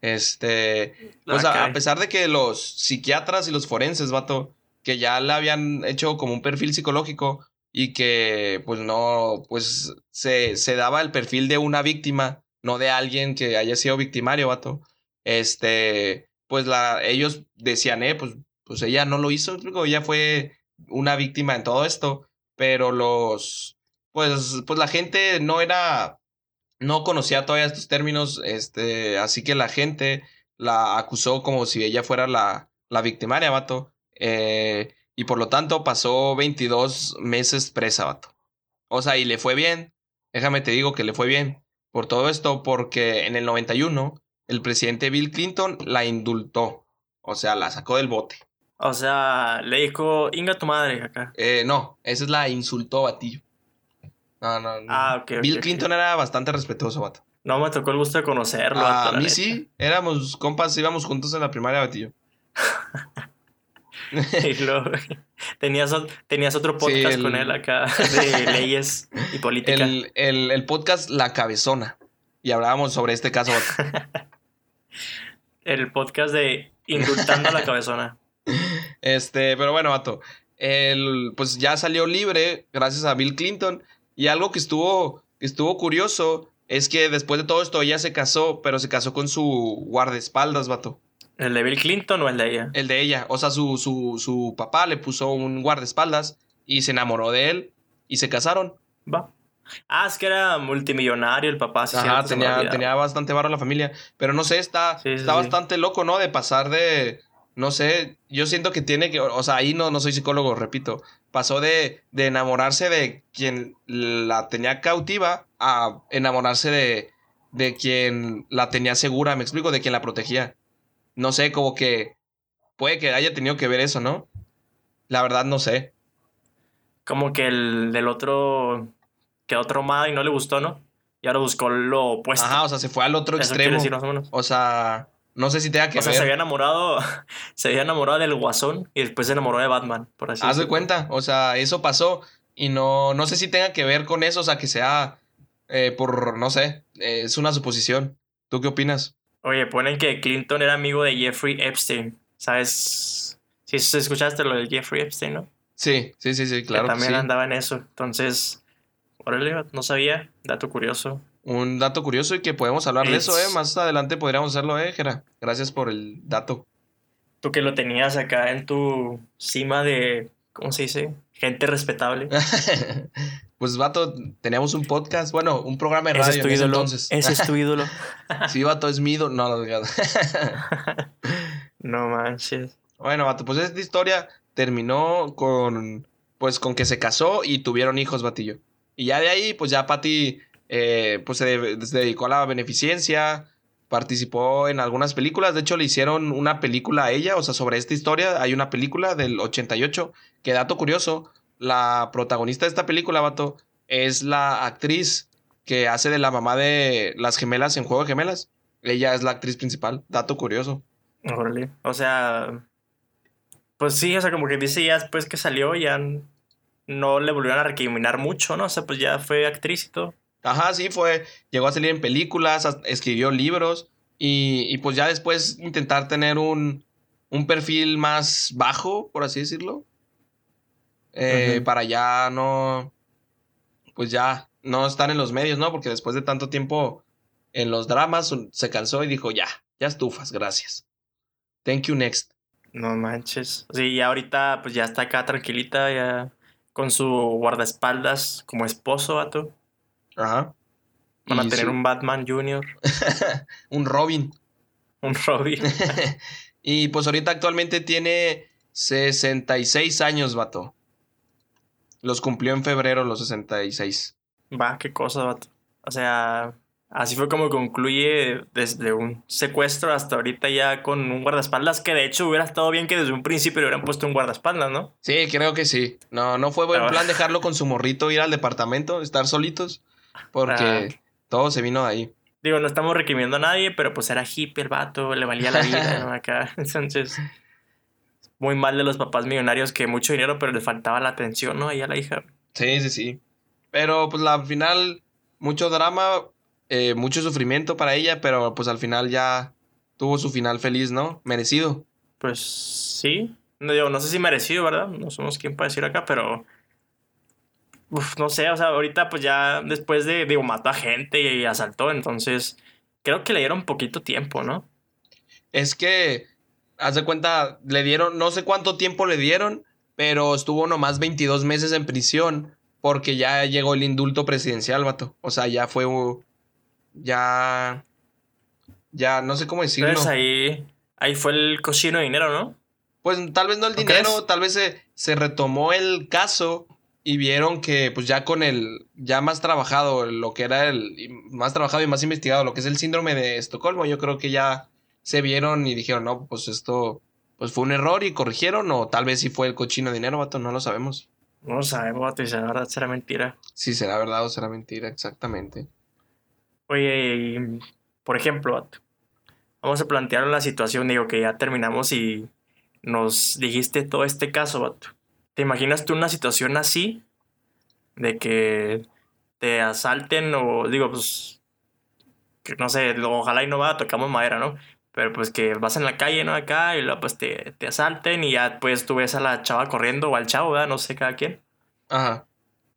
Este, pues Ah, a, a pesar de que los psiquiatras y los forenses, vato, que ya le habían hecho como un perfil psicológico y que pues no, pues se, se daba el perfil de una víctima, no de alguien que haya sido victimario, vato. Este, pues la, ellos decían, eh, pues, pues ella no lo hizo, ella fue una víctima en todo esto, pero los, pues, pues la gente no era, no conocía todavía estos términos, este, así que la gente la acusó como si ella fuera la, la victimaria, vato. Eh, y por lo tanto pasó 22 meses presa, vato. O sea, y le fue bien. Déjame te digo que le fue bien por todo esto, porque en el 91 el presidente Bill Clinton la indultó. O sea, la sacó del bote. O sea, le dijo, inga tu madre acá. Eh, no, esa es la insultó a ti. No, no, no. Ah, ok. ok, Bill. Clinton era bastante respetuoso, vato. No me tocó el gusto de conocerlo. A vato, la mí neta. sí, éramos compas, íbamos juntos en la primaria, batillo. Y luego, tenías, tenías otro podcast el- con él acá de leyes y política. El, el, el podcast La Cabezona. Y hablábamos sobre este caso. El podcast de Indultando a la Cabezona. Este, pero bueno, vato. El, pues ya salió libre gracias a Bill Clinton. Y algo que estuvo, estuvo curioso es que después de todo esto ella se casó, pero se casó con su guardaespaldas, vato. ¿El de Bill Clinton o el de ella? El de ella. O sea, su, su, su papá le puso un guardaespaldas y se enamoró de él y se casaron. Va. Ah, es que era multimillonario el papá. sí, Ajá, tenía, tenía bastante barro la familia. Pero no sé, está, sí, está sí. bastante loco, ¿no? De pasar de. No sé, yo siento que tiene que. O sea, ahí no, no soy psicólogo, repito. Pasó de, de enamorarse de quien la tenía cautiva a enamorarse de, de quien la tenía segura, me explico, de quien la protegía. No sé, como que. Puede que haya tenido que ver eso, ¿no? La verdad, no sé. Como que el del otro quedó traumado y no le gustó, ¿no? Y ahora buscó lo opuesto. Ajá, o sea, se fue al otro Eso extremo. decir más o menos. O sea, no sé si tenga que O sea, ver. se había enamorado, se había enamorado del Guasón y después se enamoró de Batman, por así Haz de cuenta, o sea, eso pasó y no, no sé si tenga que ver con eso, o sea, que sea eh, por, no sé, eh, es una suposición. ¿Tú qué opinas? Oye, ponen que Clinton era amigo de Jeffrey Epstein. ¿Sabes? Si escuchaste lo del Jeffrey Epstein, ¿no? Sí, sí, sí, sí, claro que que también sí. andaba en eso. Entonces, órale, no sabía. Dato curioso. Un dato curioso y que podemos hablar de eso, ¿eh? Más adelante podríamos hacerlo, ¿eh, Jera? Gracias por el dato. Tú que lo tenías acá en tu cima de, ¿cómo se dice? Gente respetable. pues, vato, teníamos un podcast, bueno, un programa de Ese radio es tu en ese ídolo. entonces. Ese es tu ídolo. sí, vato, es mi ídolo. No, no, no. No manches. Bueno, vato, pues esta historia terminó con, pues, con que se casó y tuvieron hijos, batillo. Y ya de ahí, pues ya Patty, eh, pues se, de- se dedicó a la beneficencia, participó en algunas películas. De hecho, le hicieron una película a ella, o sea, sobre esta historia. Hay una película del 88, que dato curioso, la protagonista de esta película, vato, es la actriz que hace de la mamá de las gemelas en Juego de Gemelas. Ella es la actriz principal, dato curioso. Órale. O sea, pues sí, o sea, como que dice ya después que salió, ya no le volvieron a recriminar mucho, ¿no? O sea, pues ya fue actriz y todo. Ajá, sí, fue. Llegó a salir en películas, as- escribió libros y, y pues ya después intentar tener un, un perfil más bajo, por así decirlo. Eh. Para ya no. Pues ya no estar en los medios, ¿no? Porque después de tanto tiempo en los dramas se cansó y dijo, ya, ya estufas, gracias. Thank you next. No manches. Sí, ya ahorita pues ya está acá tranquilita, ya con su guardaespaldas como esposo, vato. Ajá. Van a Y tener su- un Batman Jr., un Robin. un Robin. y pues ahorita actualmente tiene 66 años, vato. Los cumplió en febrero los 66. Va, qué cosa, vato. O sea, así fue como concluye desde un secuestro hasta ahorita ya con un guardaespaldas, que de hecho hubiera estado bien que desde un principio le hubieran puesto un guardaespaldas, ¿no? Sí, creo que sí. No, no fue buen plan dejarlo con su morrito, ir al departamento, estar solitos, porque todo se vino de ahí. Digo, no estamos requiriendo a nadie, pero pues era hippie el vato, le valía la vida, ¿no? Acá. Entonces, muy mal de los papás millonarios que mucho dinero, pero le faltaba la atención, ¿no? Ahí a la hija. Sí, sí, sí. Pero pues al final, mucho drama, eh, mucho sufrimiento para ella, pero pues al final ya tuvo su final feliz, ¿no? Merecido. Pues sí. No, digo, no sé si merecido, ¿verdad? No somos quien para decir acá, pero. Uf, no sé, o sea, ahorita pues ya después de, digo, mató a gente y asaltó, entonces creo que le dieron poquito tiempo, ¿no? Es que, haz de cuenta, le dieron, no sé cuánto tiempo le dieron, pero estuvo nomás 22 meses en prisión porque ya llegó el indulto presidencial, vato. O sea, ya fue, ya, ya, no sé cómo decirlo. Entonces ahí, ahí fue el cochino de dinero, ¿no? Pues tal vez no el ¿No dinero, crees? tal vez se, se retomó el caso y vieron que pues ya con el, ya más trabajado, lo que era el, más trabajado y más investigado, lo que es el síndrome de Estocolmo, yo creo que ya se vieron y dijeron, no, pues esto, pues fue un error y corrigieron, o tal vez sí fue el cochino dinero, vato, no lo sabemos. No lo sabemos, vato, y será verdad, será mentira. Sí, será verdad o será mentira, exactamente. Oye, por ejemplo, vato, vamos a plantear la situación, digo que ya terminamos y nos dijiste todo este caso, vato. ¿Te imaginas tú una situación así? De que te asalten o digo, pues, que no sé, ojalá y no va, tocamos madera, ¿no? Pero pues que vas en la calle, ¿no? Acá y luego pues te, te asalten y ya pues tú ves a la chava corriendo o al chavo, ¿verdad? No sé cada quién. Ajá.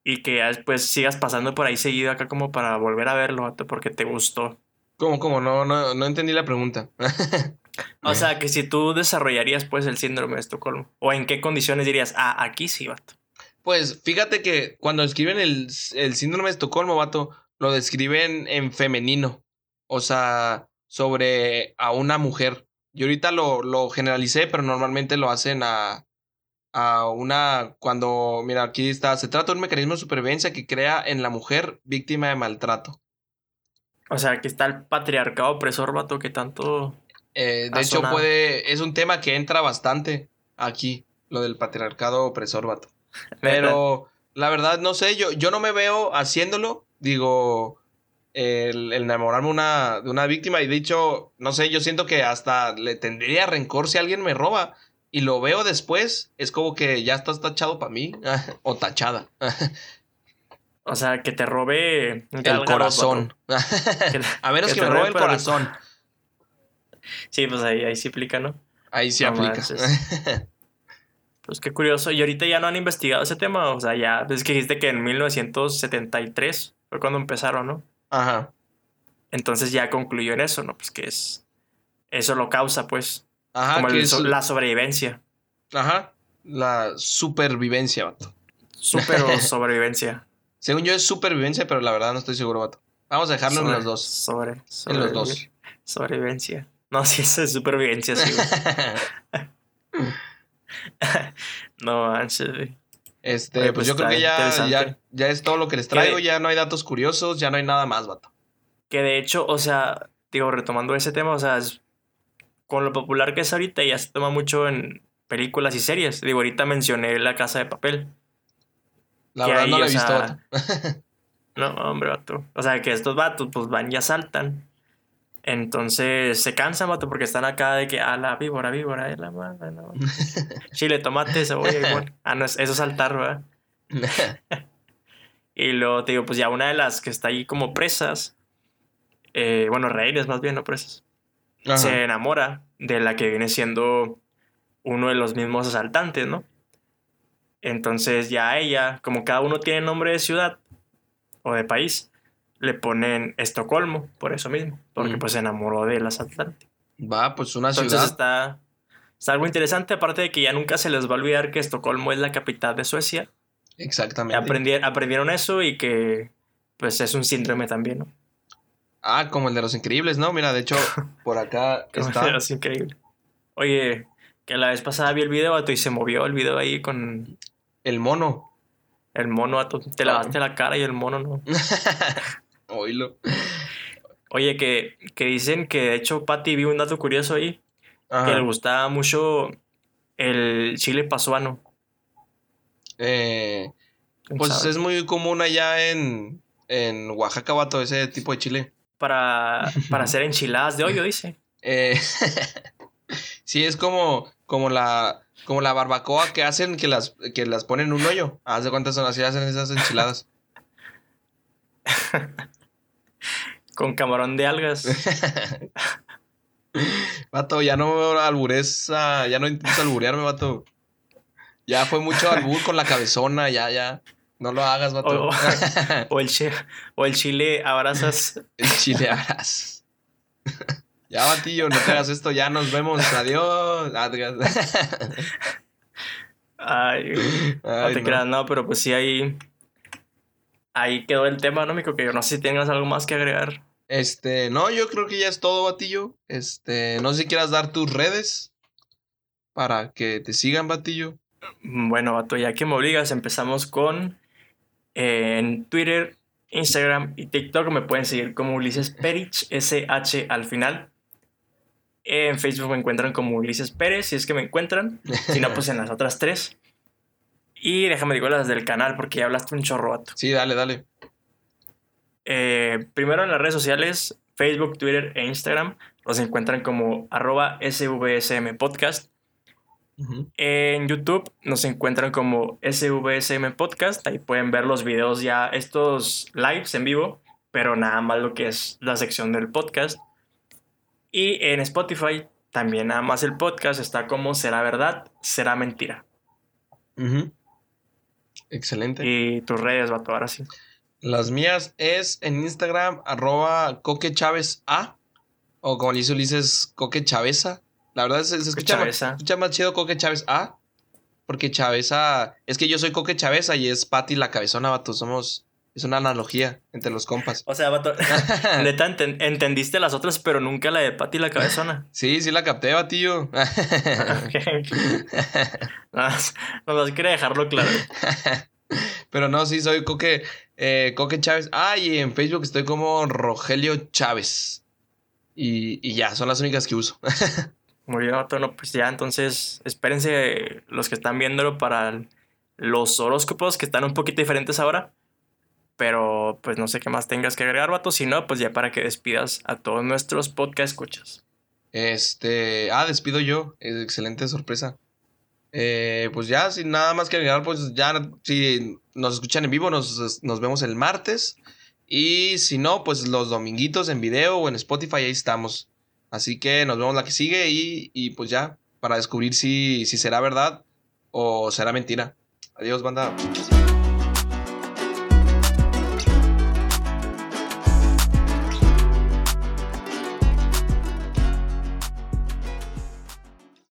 Y que ya después sigas pasando por ahí seguido acá como para volver a verlo, porque te gustó. ¿Cómo, cómo? No, no, no entendí la pregunta. O sea, que si tú desarrollarías pues el síndrome de Estocolmo. ¿O en qué condiciones dirías, ah, aquí sí, vato? Pues fíjate que cuando describen el, el síndrome de Estocolmo, vato, lo describen en femenino. O sea, sobre a una mujer. Yo ahorita lo, lo generalicé, pero normalmente lo hacen a, a una. Cuando, mira, aquí está. Se trata de un mecanismo de supervivencia que crea en la mujer víctima de maltrato. O sea, aquí está el patriarcado opresor, vato, que tanto. Eh, de hecho, puede. Es un tema que entra bastante aquí, lo del patriarcado opresor, vato. Pero la verdad, no sé, yo, yo no me veo haciéndolo. Digo, el, enamorarme una, de una víctima. Y dicho, no sé, yo siento que hasta le tendría rencor si alguien me roba. Y lo veo después, es como que ya estás tachado para mí. o tachada. O sea, que te robe el corazón. a menos que, me robe el corazón. Sí, pues ahí, ahí sí aplica, ¿no? Ahí sí aplica. pues qué curioso. Y ahorita ya no han investigado ese tema. O sea, ya. Es que dijiste que en 1973 fue cuando empezaron, ¿no? Ajá. Entonces ya concluyó en eso, ¿no? Pues que es. Eso lo causa, pues. Ajá. Como la sobrevivencia. Ajá. La supervivencia, vato. Super o sobrevivencia. Según yo es supervivencia, pero la verdad no estoy seguro, vato. Vamos a dejarlo en los dos. Sobre, en los dos. Sobrevivencia. No, sí, eso es supervivencia, sí. no manches, Este, pues, pues, yo creo que ya, ya, ya, es todo lo que les traigo. Ya no hay datos curiosos, ya no hay nada más, vato. Que de hecho, o sea, digo, retomando ese tema, o sea, con lo popular que es ahorita, ya se toma mucho en películas y series. Digo, ahorita mencioné La Casa de Papel. La verdad no la he visto. no, hombre, vato. O sea, que estos vatos pues van y asaltan. Entonces se cansan, vato, porque están acá de que, ah, la víbora, víbora, es la madre, no. Chile, tomate, cebolla, igual. Ah, no, eso es saltar, ¿verdad? y luego te digo, pues ya una de las que está ahí como presas, eh, bueno, reines más bien, no presas, se enamora de la que viene siendo uno de los mismos asaltantes, ¿no? Entonces ya ella, como cada uno tiene nombre de ciudad o de país, le ponen Estocolmo, por eso mismo, porque pues se enamoró del asaltante. Va, pues una Entonces Está, está algo interesante, aparte de que ya nunca se les va a olvidar que Estocolmo es la capital de Suecia. Exactamente. Aprendieron, aprendieron eso y que pues es un síndrome también, ¿no? Ah, como el de los increíbles, ¿no? Mira, de hecho, por acá está. El de los increíbles. Oye, que la vez pasada vi el video y se movió el video ahí con el mono. El mono, te lavaste la cara y el mono no. Oílo. Oye, que, que dicen que de hecho Patty vi un dato curioso ahí. Que le gustaba mucho el chile pasuano. Eh, pues es muy común allá en, en Oaxaca, vato, ese tipo de chile. Para, para hacer enchiladas de hoyo, dice. Eh, sí, es como, como la, como la barbacoa que hacen que las, que las ponen en un hoyo. Haz de cuántas son así hacen esas enchiladas. Con camarón de algas. vato, ya no albures, ya no intentes alburearme, vato. Ya fue mucho albur con la cabezona, ya, ya. No lo hagas, vato. O, el, o el chile abrazas. El chile abrazas. Ya, Batillo, no te hagas esto, ya nos vemos, adiós. Ay, no te creas, no, pero pues sí, ahí, ahí quedó el tema, ¿no, Mico? Que yo no sé si tengas algo más que agregar. Este, no, yo creo que ya es todo, Batillo. Este, no sé si quieras dar tus redes para que te sigan, Batillo. Bueno, vato, ya que me obligas, empezamos con eh, en Twitter, Instagram y TikTok me pueden seguir como Ulises Perich, SH al final. En Facebook me encuentran como Ulises Pérez, si es que me encuentran. Si no, pues en las otras tres. Y déjame digo las del canal, porque ya hablaste un chorro, vato. Sí, dale, dale. Eh, primero en las redes sociales, Facebook, Twitter e Instagram, los encuentran como arroba SVSM Podcast. En YouTube nos encuentran como SVSM Podcast. Ahí pueden ver los videos ya, estos lives en vivo, pero nada más lo que es la sección del podcast. Y en Spotify también nada más el podcast está como será verdad, será mentira. Ujú. Excelente. Y tus redes, vato, ahora sí. Las mías es en Instagram, arroba Coque Chávez A. O como le dice Ulises, Coque Chaveza. La verdad es, se escucha, más, escucha más chido Coque Chávez A. Porque Chaveza. Es que yo soy Coque Chaveza y es Patty la cabezona, vato. Somos. Es una analogía entre los compas. O sea, vato, neta enten- entendiste las otras, pero nunca la de Pati la cabezona. Sí, sí la capté, batillo. Nada más, nada más quería dejarlo claro. Pero no, sí, soy Coque, eh, Coque Chávez. Ah, y en Facebook estoy como Rogelio Chávez. Y, y ya, son las únicas que uso. Muy bien, vato, no, pues ya, entonces espérense los que están viéndolo para los horóscopos que están un poquito diferentes ahora. Pero pues no sé qué más tengas que agregar, vato. Si no, pues ya para que despidas a todos nuestros podcast escuchas. Este, ah, despido yo. Es excelente sorpresa. Eh, pues ya, sin nada más que agregar, pues ya, si nos escuchan en vivo, nos, nos vemos el martes. Y si no, pues los dominguitos en video o en Spotify, ahí estamos. Así que nos vemos la que sigue y, y pues ya, para descubrir si, si será verdad o será mentira. Adiós, banda.